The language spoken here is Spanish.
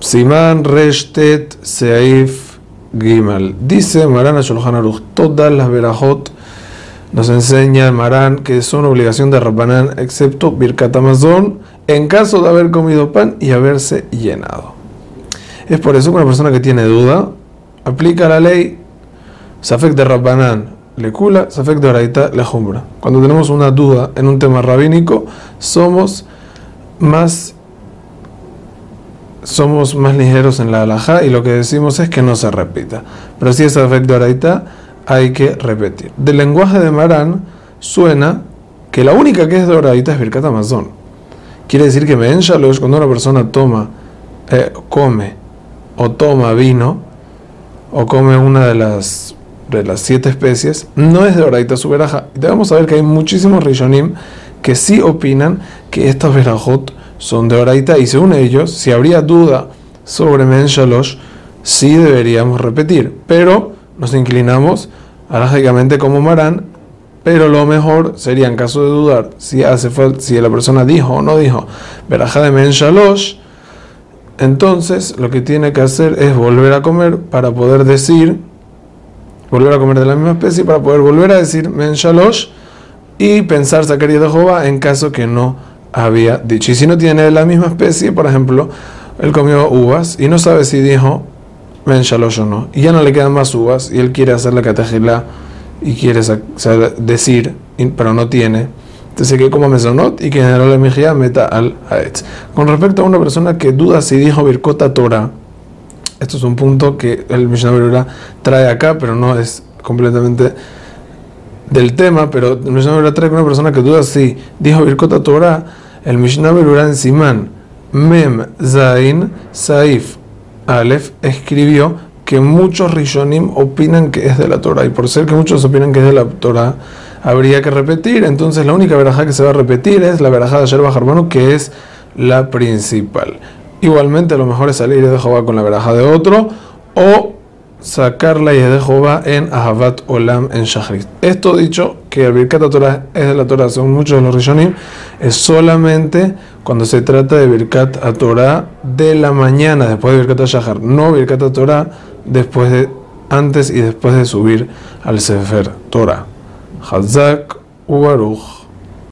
Siman Reshtet Seif Gimal. Dice Marana Shulchan Aruch, todas las verajot nos enseña Marán que son obligación de Rabbanán, excepto Birkat Amazon, en caso de haber comido pan y haberse llenado. Es por eso que una persona que tiene duda aplica la ley Safek de Rabbanán, le cula, Safek de Oraita, le jumbra. Cuando tenemos una duda en un tema rabínico, somos más somos más ligeros en la alajá y lo que decimos es que no se repita. Pero si es Oraita, hay que repetir. Del lenguaje de Marán suena que la única que es de Oraita es Birkat Amazon. Quiere decir que Ben Shalosh, cuando una persona toma, eh, come o toma vino, o come una de las, de las siete especies, no es de Oraita su veraja. Y debemos saber que hay muchísimos Rishonim que sí opinan que estas verajot son de Oraita, y según ellos, si habría duda sobre Men Shalosh, sí deberíamos repetir. Pero nos inclinamos alágicamente como Marán, pero lo mejor sería, en caso de dudar, si, hace si la persona dijo o no dijo verajá de Men Shalosh, entonces lo que tiene que hacer es volver a comer para poder decir, volver a comer de la misma especie para poder volver a decir Men Shalosh y pensar sacar de Jehová en caso que no había dicho. Y si no tiene la misma especie, por ejemplo, él comió uvas y no sabe si dijo Men Shalosh o no, y ya no le quedan más uvas y él quiere hacer la catejilá y quiere decir, pero no tiene entonces que como mesonot y que generó la mejía meta al aetz. Con respecto a una persona que duda si dijo Birkota Torah, esto es un punto que el Mishnah Berurah trae acá, pero no es completamente del tema, pero el Mishnah Berurah trae que una persona que duda si dijo Birkota Torah, el Mishnah Berurah en Simán, Mem Zain Saif Aleph escribió que muchos Rishonim opinan que es de la Torah, y por ser que muchos opinan que es de la Torah, habría que repetir. Entonces la única verajá que se va a repetir es la verajá de ayer hermano, que es la principal. Igualmente lo mejor es salir de Jehová con la verajá de otro o sacar la de Jehová en Ahavat Olam en Shachrit. Esto dicho, que el Birkat Torah es de la Torah, son muchos de los Rishonim, es solamente cuando se trata de Birkat Torah de la mañana después de Birkat Shachar, no Birkat Torah después de, antes y después de subir al Sefer Torah. Hazak Ubaruch.